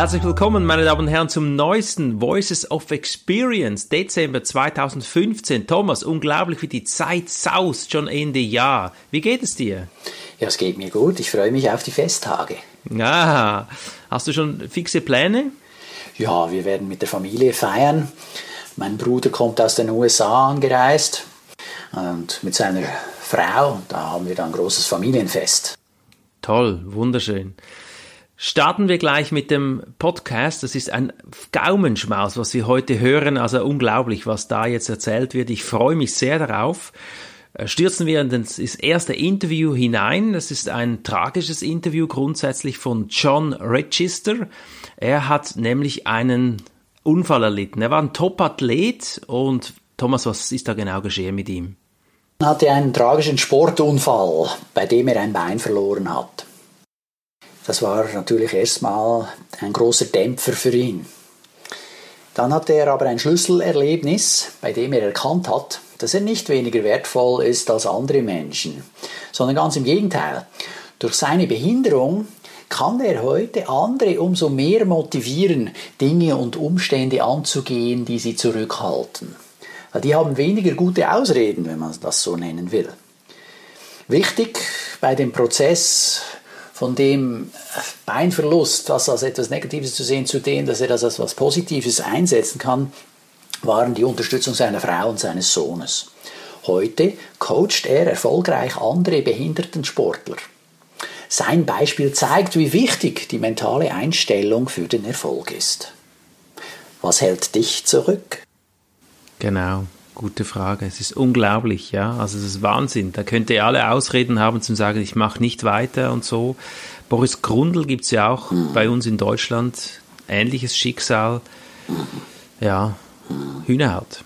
Herzlich willkommen, meine Damen und Herren, zum neuesten Voices of Experience, Dezember 2015. Thomas, unglaublich, wie die Zeit saust, schon Ende Jahr. Wie geht es dir? Ja, es geht mir gut. Ich freue mich auf die Festtage. Ah, hast du schon fixe Pläne? Ja, wir werden mit der Familie feiern. Mein Bruder kommt aus den USA angereist und mit seiner Frau. Da haben wir dann ein großes Familienfest. Toll, wunderschön. Starten wir gleich mit dem Podcast. Das ist ein Gaumenschmaus, was wir heute hören. Also unglaublich, was da jetzt erzählt wird. Ich freue mich sehr darauf. Äh, stürzen wir in das erste Interview hinein. Das ist ein tragisches Interview grundsätzlich von John Register. Er hat nämlich einen Unfall erlitten. Er war ein Top-Athlet und Thomas, was ist da genau geschehen mit ihm? Er hatte einen tragischen Sportunfall, bei dem er ein Bein verloren hat. Das war natürlich erstmal ein großer Dämpfer für ihn. Dann hatte er aber ein Schlüsselerlebnis, bei dem er erkannt hat, dass er nicht weniger wertvoll ist als andere Menschen, sondern ganz im Gegenteil. Durch seine Behinderung kann er heute andere umso mehr motivieren, Dinge und Umstände anzugehen, die sie zurückhalten. Die haben weniger gute Ausreden, wenn man das so nennen will. Wichtig bei dem Prozess von dem Beinverlust, das als etwas Negatives zu sehen, zu dem, dass er das als etwas Positives einsetzen kann, waren die Unterstützung seiner Frau und seines Sohnes. Heute coacht er erfolgreich andere behinderten Sportler. Sein Beispiel zeigt, wie wichtig die mentale Einstellung für den Erfolg ist. Was hält dich zurück? Genau, gute Frage. Es ist unglaublich, ja. Also es ist Wahnsinn. Da könnte er alle Ausreden haben zum sagen, ich mache nicht weiter und so. Boris Grundl gibt es ja auch mhm. bei uns in Deutschland. Ähnliches Schicksal. Ja, Hühnerhaut.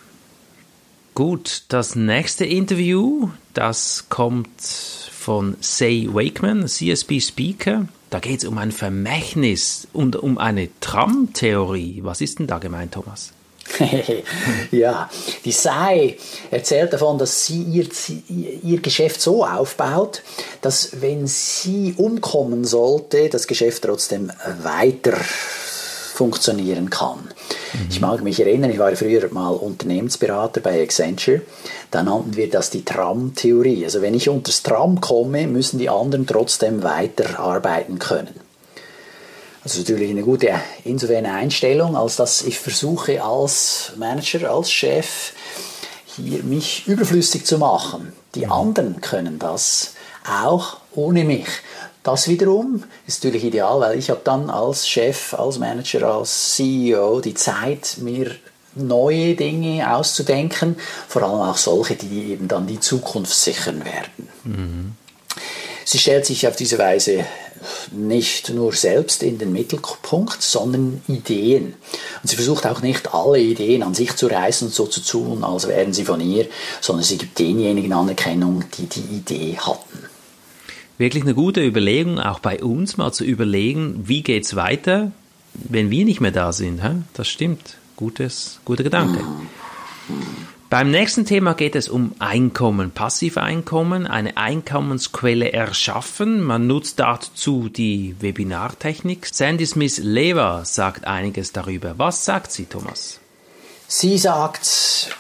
Gut, das nächste Interview, das kommt von Say Wakeman, CSB Speaker. Da geht es um ein Vermächtnis und um eine Tram-Theorie. Was ist denn da gemeint, Thomas? ja, die Sei erzählt davon, dass sie ihr, ihr Geschäft so aufbaut, dass wenn sie umkommen sollte, das Geschäft trotzdem weiter funktionieren kann. Mhm. Ich mag mich erinnern, ich war früher mal Unternehmensberater bei Accenture. Da nannten wir das die Tram-Theorie. Also wenn ich unter das Tram komme, müssen die anderen trotzdem weiterarbeiten können. Also natürlich eine gute insofern Einstellung, als dass ich versuche als Manager, als Chef hier mich überflüssig zu machen. Die mhm. anderen können das auch ohne mich. Das wiederum ist natürlich ideal, weil ich habe dann als Chef, als Manager, als CEO die Zeit, mir neue Dinge auszudenken, vor allem auch solche, die eben dann die Zukunft sichern werden. Mhm. Sie stellt sich auf diese Weise nicht nur selbst in den Mittelpunkt, sondern Ideen. Und sie versucht auch nicht alle Ideen an sich zu reißen und so zu tun, als wären sie von ihr, sondern sie gibt denjenigen Anerkennung, die die Idee hatten wirklich eine gute Überlegung, auch bei uns mal zu überlegen, wie geht es weiter, wenn wir nicht mehr da sind. Das stimmt. Gutes, guter Gedanke. Beim nächsten Thema geht es um Einkommen, Passiveinkommen, eine Einkommensquelle erschaffen. Man nutzt dazu die Webinartechnik. Sandy Smith Lever sagt einiges darüber. Was sagt sie, Thomas? Sie sagt,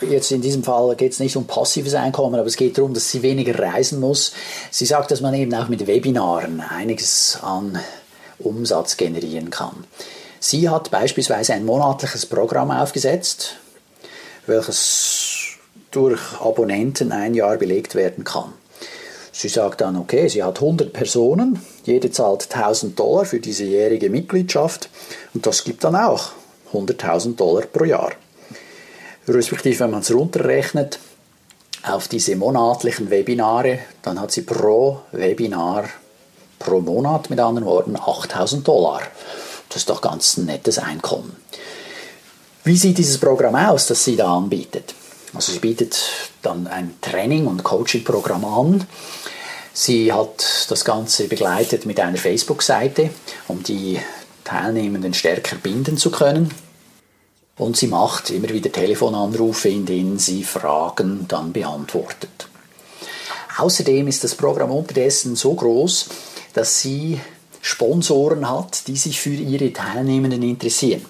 Jetzt in diesem Fall geht es nicht um passives Einkommen, aber es geht darum, dass sie weniger reisen muss. Sie sagt, dass man eben auch mit Webinaren einiges an Umsatz generieren kann. Sie hat beispielsweise ein monatliches Programm aufgesetzt, welches durch Abonnenten ein Jahr belegt werden kann. Sie sagt dann, okay, sie hat 100 Personen, jede zahlt 1000 Dollar für diese jährige Mitgliedschaft und das gibt dann auch 100.000 Dollar pro Jahr respektive wenn man es runterrechnet auf diese monatlichen Webinare, dann hat sie pro Webinar pro Monat mit anderen Worten 8000 Dollar. Das ist doch ganz ein nettes Einkommen. Wie sieht dieses Programm aus, das sie da anbietet? Also sie bietet dann ein Training- und Coaching-Programm an. Sie hat das Ganze begleitet mit einer Facebook-Seite, um die Teilnehmenden stärker binden zu können. Und sie macht immer wieder Telefonanrufe, in denen sie Fragen dann beantwortet. Außerdem ist das Programm unterdessen so groß, dass sie Sponsoren hat, die sich für ihre Teilnehmenden interessieren.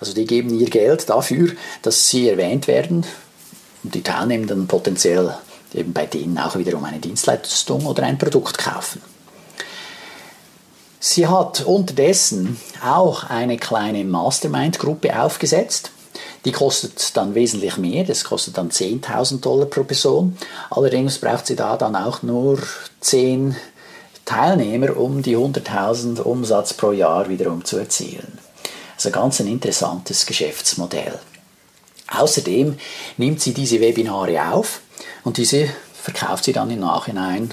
Also die geben ihr Geld dafür, dass sie erwähnt werden und die Teilnehmenden potenziell eben bei denen auch wiederum eine Dienstleistung oder ein Produkt kaufen. Sie hat unterdessen auch eine kleine Mastermind-Gruppe aufgesetzt. Die kostet dann wesentlich mehr, das kostet dann 10.000 Dollar pro Person. Allerdings braucht sie da dann auch nur 10 Teilnehmer, um die 100.000 Umsatz pro Jahr wiederum zu erzielen. Also ganz ein interessantes Geschäftsmodell. Außerdem nimmt sie diese Webinare auf und diese verkauft sie dann im Nachhinein,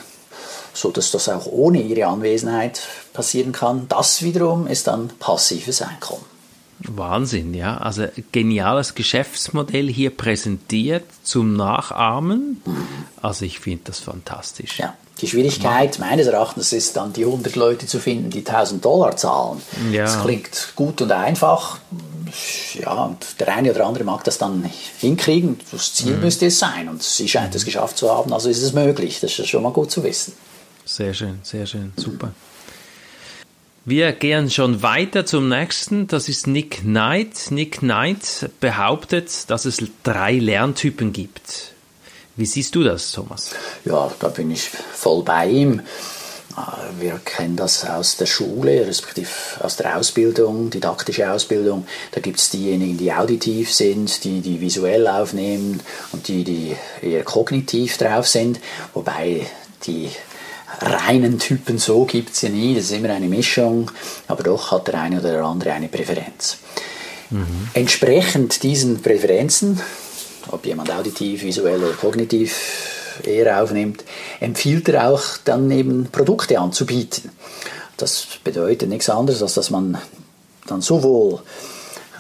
so dass das auch ohne ihre Anwesenheit passieren kann. Das wiederum ist dann passives Einkommen. Wahnsinn, ja. Also geniales Geschäftsmodell hier präsentiert zum Nachahmen. Mhm. Also ich finde das fantastisch. Ja. Die Schwierigkeit meines Erachtens ist dann, die 100 Leute zu finden, die 1000 Dollar zahlen. Ja. Das klingt gut und einfach. Ja, und der eine oder andere mag das dann hinkriegen. Das Ziel mhm. müsste es sein. Und sie scheint es geschafft zu haben, also ist es möglich. Das ist schon mal gut zu wissen. Sehr schön, sehr schön, super. Wir gehen schon weiter zum nächsten. Das ist Nick Knight. Nick Knight behauptet, dass es drei Lerntypen gibt. Wie siehst du das, Thomas? Ja, da bin ich voll bei ihm. Ah, wir kennen das aus der Schule, respektive aus der Ausbildung, didaktische Ausbildung. Da gibt es diejenigen, die auditiv sind, die, die visuell aufnehmen und die, die eher kognitiv drauf sind. Wobei die reinen Typen so gibt es ja nie, das ist immer eine Mischung, aber doch hat der eine oder der andere eine Präferenz. Mhm. Entsprechend diesen Präferenzen ob jemand auditiv, visuell oder kognitiv eher aufnimmt, empfiehlt er auch dann eben Produkte anzubieten. Das bedeutet nichts anderes, als dass man dann sowohl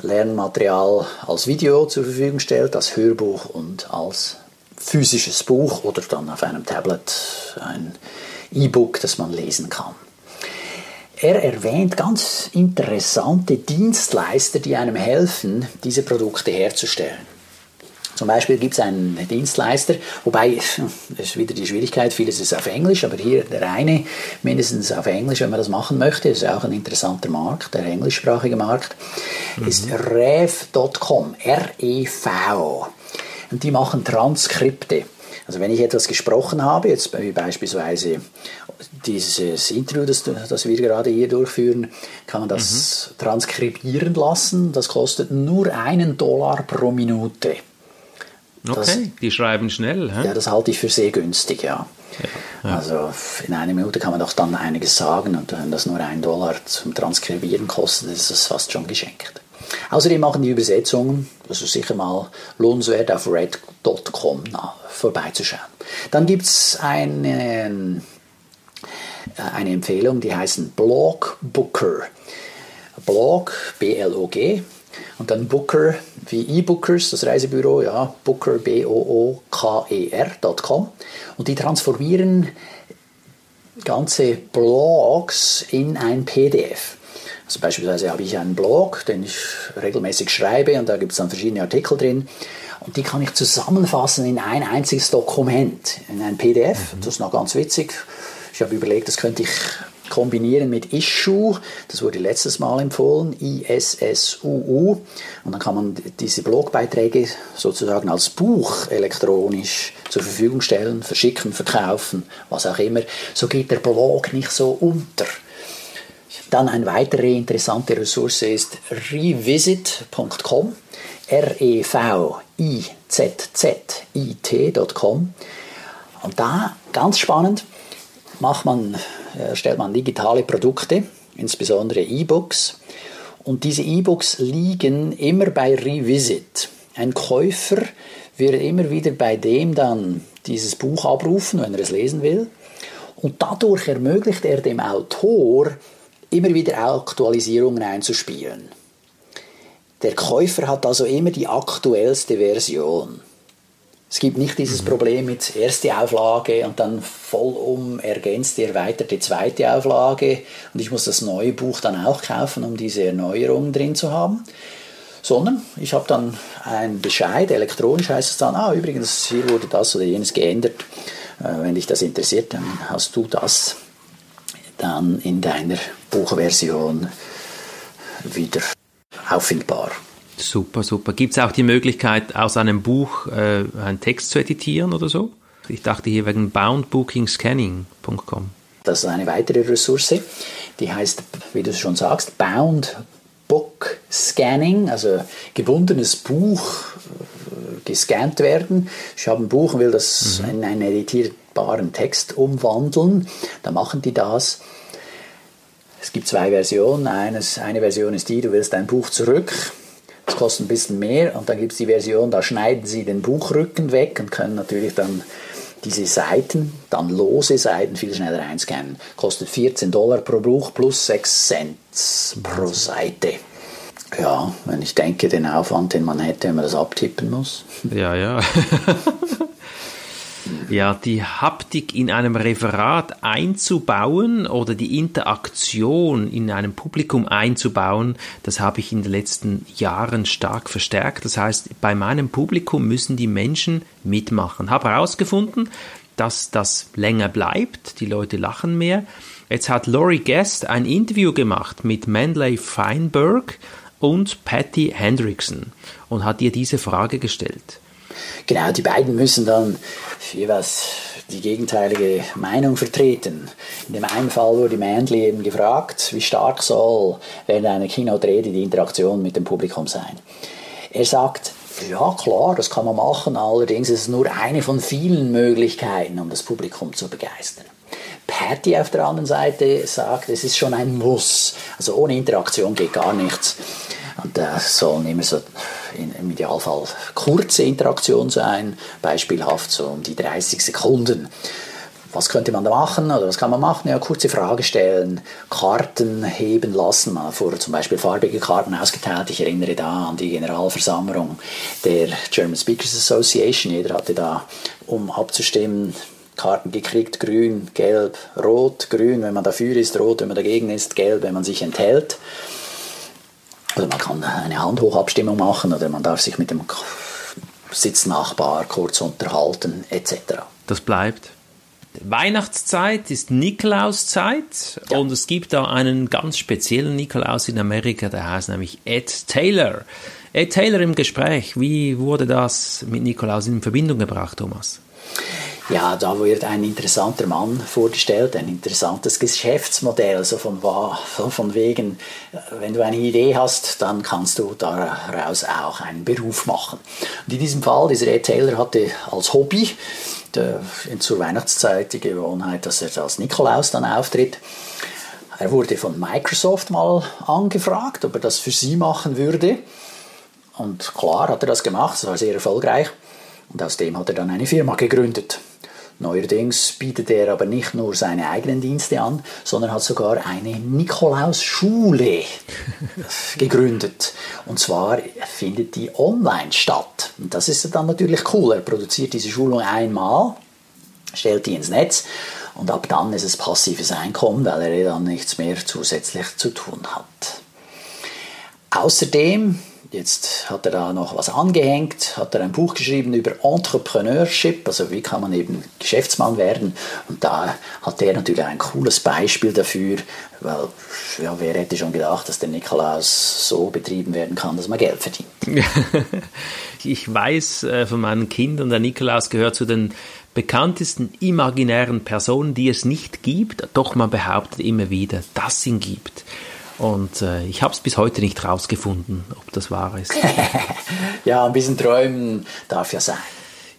Lernmaterial als Video zur Verfügung stellt, als Hörbuch und als physisches Buch oder dann auf einem Tablet ein E-Book, das man lesen kann. Er erwähnt ganz interessante Dienstleister, die einem helfen, diese Produkte herzustellen. Zum Beispiel gibt es einen Dienstleister, wobei, das ist wieder die Schwierigkeit, vieles ist auf Englisch, aber hier der eine mindestens auf Englisch, wenn man das machen möchte, ist auch ein interessanter Markt, der englischsprachige Markt, mhm. ist rev.com, R-E-V. Und die machen Transkripte. Also wenn ich etwas gesprochen habe, jetzt wie beispielsweise dieses Interview, das, das wir gerade hier durchführen, kann man das mhm. transkribieren lassen. Das kostet nur einen Dollar pro Minute. Okay, das, die schreiben schnell. Hä? Ja, das halte ich für sehr günstig, ja. ja, ja. Also in einer Minute kann man doch dann einiges sagen und wenn das nur ein Dollar zum Transkribieren kostet, ist das fast schon geschenkt. Außerdem machen die Übersetzungen, das ist sicher mal lohnenswert, auf red.com vorbeizuschauen. Dann gibt es eine, äh, eine Empfehlung, die heißt Blog Booker. Blog, B-L-O-G, und dann Booker, wie E-Bookers, das Reisebüro, ja, Booker, B-O-O-K-E-R.com. Und die transformieren ganze Blogs in ein PDF. Also beispielsweise habe ich einen Blog, den ich regelmäßig schreibe und da gibt es dann verschiedene Artikel drin. Und die kann ich zusammenfassen in ein einziges Dokument, in ein PDF. Mhm. Das ist noch ganz witzig. Ich habe überlegt, das könnte ich kombinieren mit Issue, das wurde letztes Mal empfohlen, I-S-S-U-U. Und dann kann man diese Blogbeiträge sozusagen als Buch elektronisch zur Verfügung stellen, verschicken, verkaufen, was auch immer. So geht der Blog nicht so unter. Dann eine weitere interessante Ressource ist revisit.com, R-E-V-I-Z-Z-I-T.com. Und da, ganz spannend, macht man stellt man digitale Produkte, insbesondere E-Books. Und diese E-Books liegen immer bei Revisit. Ein Käufer wird immer wieder bei dem dann dieses Buch abrufen, wenn er es lesen will. Und dadurch ermöglicht er dem Autor immer wieder Aktualisierungen einzuspielen. Der Käufer hat also immer die aktuellste Version. Es gibt nicht dieses Problem mit erste Auflage und dann vollum ergänzte, erweiterte zweite Auflage und ich muss das neue Buch dann auch kaufen, um diese Erneuerungen drin zu haben. Sondern ich habe dann einen Bescheid, elektronisch heißt es dann, ah übrigens, hier wurde das oder jenes geändert. Äh, wenn dich das interessiert, dann hast du das dann in deiner Buchversion wieder auffindbar. Super, super. Gibt es auch die Möglichkeit, aus einem Buch äh, einen Text zu editieren oder so? Ich dachte hier wegen boundbookingscanning.com. Das ist eine weitere Ressource, die heißt, wie du schon sagst, Bound Book Scanning, also gebundenes Buch äh, gescannt werden. Ich habe ein Buch und will das mhm. in einen editierbaren Text umwandeln. Da machen die das. Es gibt zwei Versionen. Eines, eine Version ist die, du willst dein Buch zurück. Das kostet ein bisschen mehr. Und dann gibt es die Version, da schneiden sie den Buchrücken weg und können natürlich dann diese Seiten, dann lose Seiten, viel schneller einscannen. Kostet 14 Dollar pro Buch plus 6 Cent pro Seite. Ja, wenn ich denke, den Aufwand, den man hätte, wenn man das abtippen muss. Ja, ja. ja, die Haptik in einem Referat einzubauen oder die Interaktion in einem Publikum einzubauen, das habe ich in den letzten Jahren stark verstärkt. Das heißt, bei meinem Publikum müssen die Menschen mitmachen. Habe herausgefunden, dass das länger bleibt, die Leute lachen mehr. Jetzt hat Laurie Guest ein Interview gemacht mit Manley Feinberg und Patty Hendrickson und hat ihr diese Frage gestellt. Genau, die beiden müssen dann jeweils die gegenteilige Meinung vertreten. In dem einen Fall wurde Manley eben gefragt, wie stark soll während einer Keynote-Rede die Interaktion mit dem Publikum sein. Er sagt, ja klar, das kann man machen, allerdings ist es nur eine von vielen Möglichkeiten, um das Publikum zu begeistern. Patty auf der anderen Seite sagt, es ist schon ein Muss. Also ohne Interaktion geht gar nichts. Und das soll immer so im Idealfall kurze Interaktion sein, beispielhaft so um die 30 Sekunden. Was könnte man da machen oder was kann man machen? Ja, kurze Frage stellen, Karten heben lassen. Man hat vorher zum Beispiel farbige Karten ausgeteilt. Ich erinnere da an die Generalversammlung der German Speakers Association. Jeder hatte da, um abzustimmen, Karten gekriegt, grün, gelb, rot, grün, wenn man dafür ist, rot, wenn man dagegen ist, gelb, wenn man sich enthält. Oder man kann eine Handhochabstimmung machen oder man darf sich mit dem Sitznachbar kurz unterhalten etc. Das bleibt. Weihnachtszeit ist Nikolauszeit ja. und es gibt da einen ganz speziellen Nikolaus in Amerika, der heißt nämlich Ed Taylor. Ed Taylor im Gespräch, wie wurde das mit Nikolaus in Verbindung gebracht, Thomas? Ja, da wird ein interessanter Mann vorgestellt, ein interessantes Geschäftsmodell, so von, von wegen, wenn du eine Idee hast, dann kannst du daraus auch einen Beruf machen. Und in diesem Fall, dieser Ed Taylor hatte als Hobby der, zur Weihnachtszeit die Gewohnheit, dass er als Nikolaus dann auftritt. Er wurde von Microsoft mal angefragt, ob er das für sie machen würde. Und klar hat er das gemacht, es war sehr erfolgreich. Und aus dem hat er dann eine Firma gegründet. Neuerdings bietet er aber nicht nur seine eigenen Dienste an, sondern hat sogar eine Nikolaus-Schule gegründet. Und zwar findet die online statt. Und das ist dann natürlich cool. Er produziert diese Schulung einmal, stellt die ins Netz und ab dann ist es passives Einkommen, weil er dann nichts mehr zusätzlich zu tun hat. Außerdem Jetzt hat er da noch was angehängt, hat er ein Buch geschrieben über Entrepreneurship, also wie kann man eben Geschäftsmann werden. Und da hat er natürlich ein cooles Beispiel dafür, weil ja, wer hätte schon gedacht, dass der Nikolaus so betrieben werden kann, dass man Geld verdient. ich weiß äh, von meinen Kindern, der Nikolaus gehört zu den bekanntesten imaginären Personen, die es nicht gibt, doch man behauptet immer wieder, dass es ihn gibt. Und äh, ich habe es bis heute nicht rausgefunden, ob das wahr ist. ja, ein bisschen träumen darf ja sein.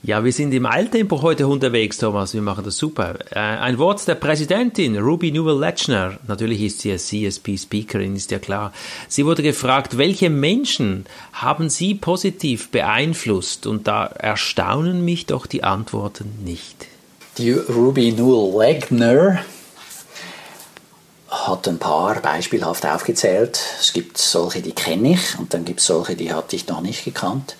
Ja, wir sind im Eiltempo heute unterwegs, Thomas. Wir machen das super. Äh, ein Wort der Präsidentin, Ruby Newell-Lechner. Natürlich ist sie als CSP-Speakerin, ist ja klar. Sie wurde gefragt, welche Menschen haben Sie positiv beeinflusst? Und da erstaunen mich doch die Antworten nicht. Die Ruby Newell-Lechner hat ein paar beispielhaft aufgezählt. Es gibt solche, die kenne ich und dann gibt es solche, die hatte ich noch nicht gekannt.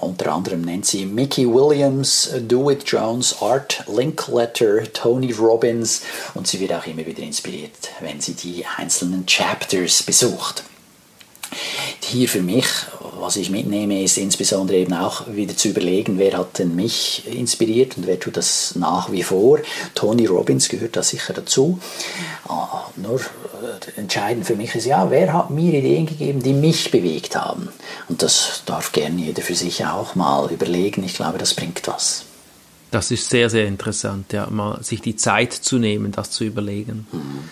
Unter anderem nennt sie Mickey Williams, Dewitt Jones, Art Linkletter, Tony Robbins und sie wird auch immer wieder inspiriert, wenn sie die einzelnen Chapters besucht. Hier für mich was ich mitnehme, ist insbesondere eben auch wieder zu überlegen, wer hat denn mich inspiriert und wer tut das nach wie vor. Tony Robbins gehört da sicher dazu. Ah, nur äh, entscheidend für mich ist ja, wer hat mir Ideen gegeben, die mich bewegt haben. Und das darf gerne jeder für sich auch mal überlegen. Ich glaube, das bringt was. Das ist sehr, sehr interessant, ja, mal sich die Zeit zu nehmen, das zu überlegen. Mhm.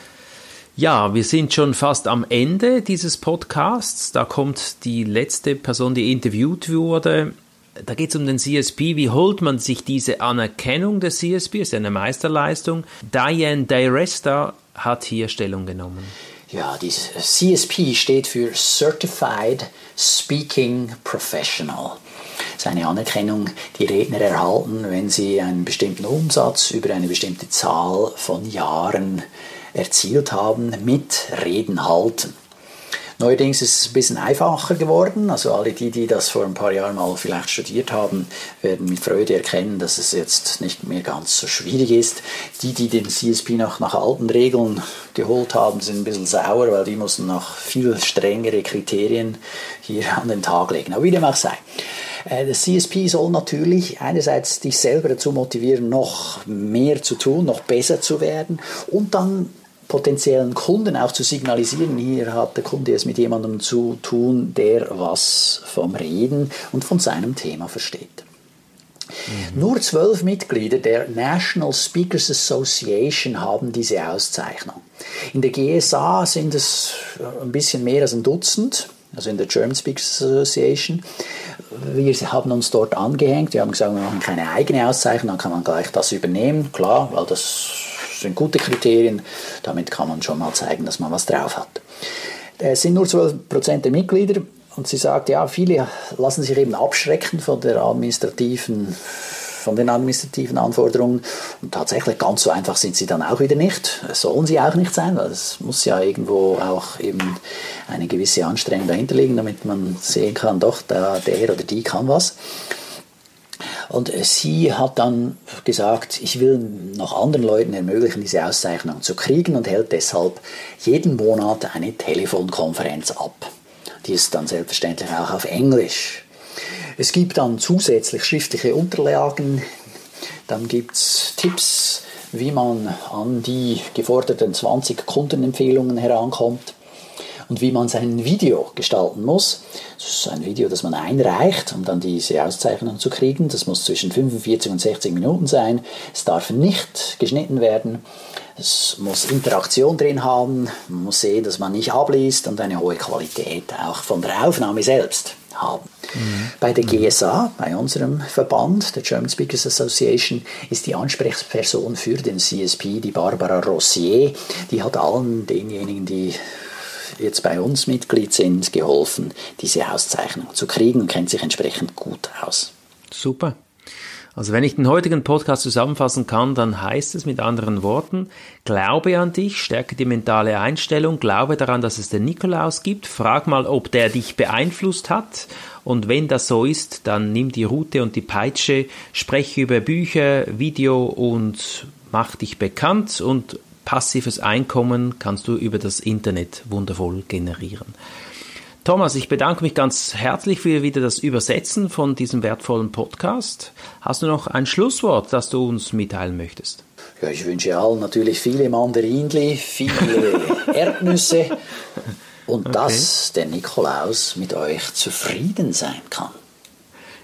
Ja, wir sind schon fast am Ende dieses Podcasts. Da kommt die letzte Person, die interviewt wurde. Da geht es um den CSP. Wie holt man sich diese Anerkennung des CSP? Ist eine Meisterleistung. Diane Diresta hat hier Stellung genommen. Ja, die CSP steht für Certified Speaking Professional. Das ist eine Anerkennung, die Redner erhalten, wenn sie einen bestimmten Umsatz über eine bestimmte Zahl von Jahren erzielt haben mit Reden halten. Neuerdings ist es ein bisschen einfacher geworden. Also alle die, die das vor ein paar Jahren mal vielleicht studiert haben, werden mit Freude erkennen, dass es jetzt nicht mehr ganz so schwierig ist. Die, die den CSP noch nach alten Regeln geholt haben, sind ein bisschen sauer, weil die mussten noch viel strengere Kriterien hier an den Tag legen. Aber wie dem auch sei. Äh, das CSP soll natürlich einerseits dich selber dazu motivieren, noch mehr zu tun, noch besser zu werden und dann potenziellen Kunden auch zu signalisieren, hier hat der Kunde es mit jemandem zu tun, der was vom Reden und von seinem Thema versteht. Mhm. Nur zwölf Mitglieder der National Speakers Association haben diese Auszeichnung. In der GSA sind es ein bisschen mehr als ein Dutzend, also in der German Speakers Association. Wir haben uns dort angehängt, wir haben gesagt, wir machen keine eigene Auszeichnung, dann kann man gleich das übernehmen, klar, weil das sind gute Kriterien. Damit kann man schon mal zeigen, dass man was drauf hat. Es sind nur 12% der Mitglieder und sie sagt, ja, viele lassen sich eben abschrecken von der administrativen von den administrativen Anforderungen. Und tatsächlich ganz so einfach sind sie dann auch wieder nicht. Sollen sie auch nicht sein, weil es muss ja irgendwo auch eben eine gewisse Anstrengung dahinter liegen, damit man sehen kann, doch, der, der oder die kann was. Und sie hat dann gesagt, ich will noch anderen Leuten ermöglichen, diese Auszeichnung zu kriegen und hält deshalb jeden Monat eine Telefonkonferenz ab. Die ist dann selbstverständlich auch auf Englisch. Es gibt dann zusätzlich schriftliche Unterlagen, dann gibt es Tipps, wie man an die geforderten 20 Kundenempfehlungen herankommt und wie man sein Video gestalten muss. Das ist ein Video, das man einreicht, um dann diese Auszeichnung zu kriegen. Das muss zwischen 45 und 60 Minuten sein. Es darf nicht geschnitten werden. Es muss Interaktion drin haben. Man muss sehen, dass man nicht abliest und eine hohe Qualität auch von der Aufnahme selbst haben. Mhm. Bei der GSA, bei unserem Verband, der German Speakers Association, ist die Ansprechperson für den CSP die Barbara Rossier. Die hat allen denjenigen, die jetzt bei uns Mitglied sind, geholfen, diese Auszeichnung zu kriegen und kennt sich entsprechend gut aus. Super. Also wenn ich den heutigen Podcast zusammenfassen kann, dann heißt es mit anderen Worten, glaube an dich, stärke die mentale Einstellung, glaube daran, dass es den Nikolaus gibt, frag mal, ob der dich beeinflusst hat und wenn das so ist, dann nimm die Route und die Peitsche, spreche über Bücher, Video und mach dich bekannt und passives Einkommen kannst du über das Internet wundervoll generieren. Thomas, ich bedanke mich ganz herzlich für wieder das Übersetzen von diesem wertvollen Podcast. Hast du noch ein Schlusswort, das du uns mitteilen möchtest? Ja, ich wünsche allen natürlich viele Mandarinli, viele Erdnüsse und okay. dass der Nikolaus mit euch zufrieden sein kann.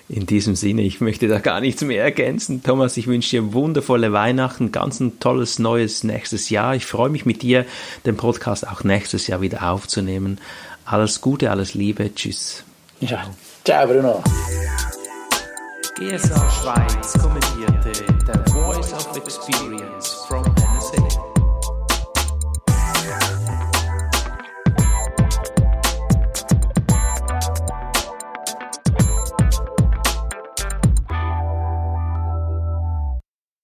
In diesem Sinne, ich möchte da gar nichts mehr ergänzen. Thomas, ich wünsche dir wundervolle Weihnachten, ganz ein tolles neues nächstes Jahr. Ich freue mich mit dir, den Podcast auch nächstes Jahr wieder aufzunehmen. Alles Gute, alles Liebe. Tschüss. Ja. Ciao, Bruno. GSA Schweiz kommentierte The Voice of Experience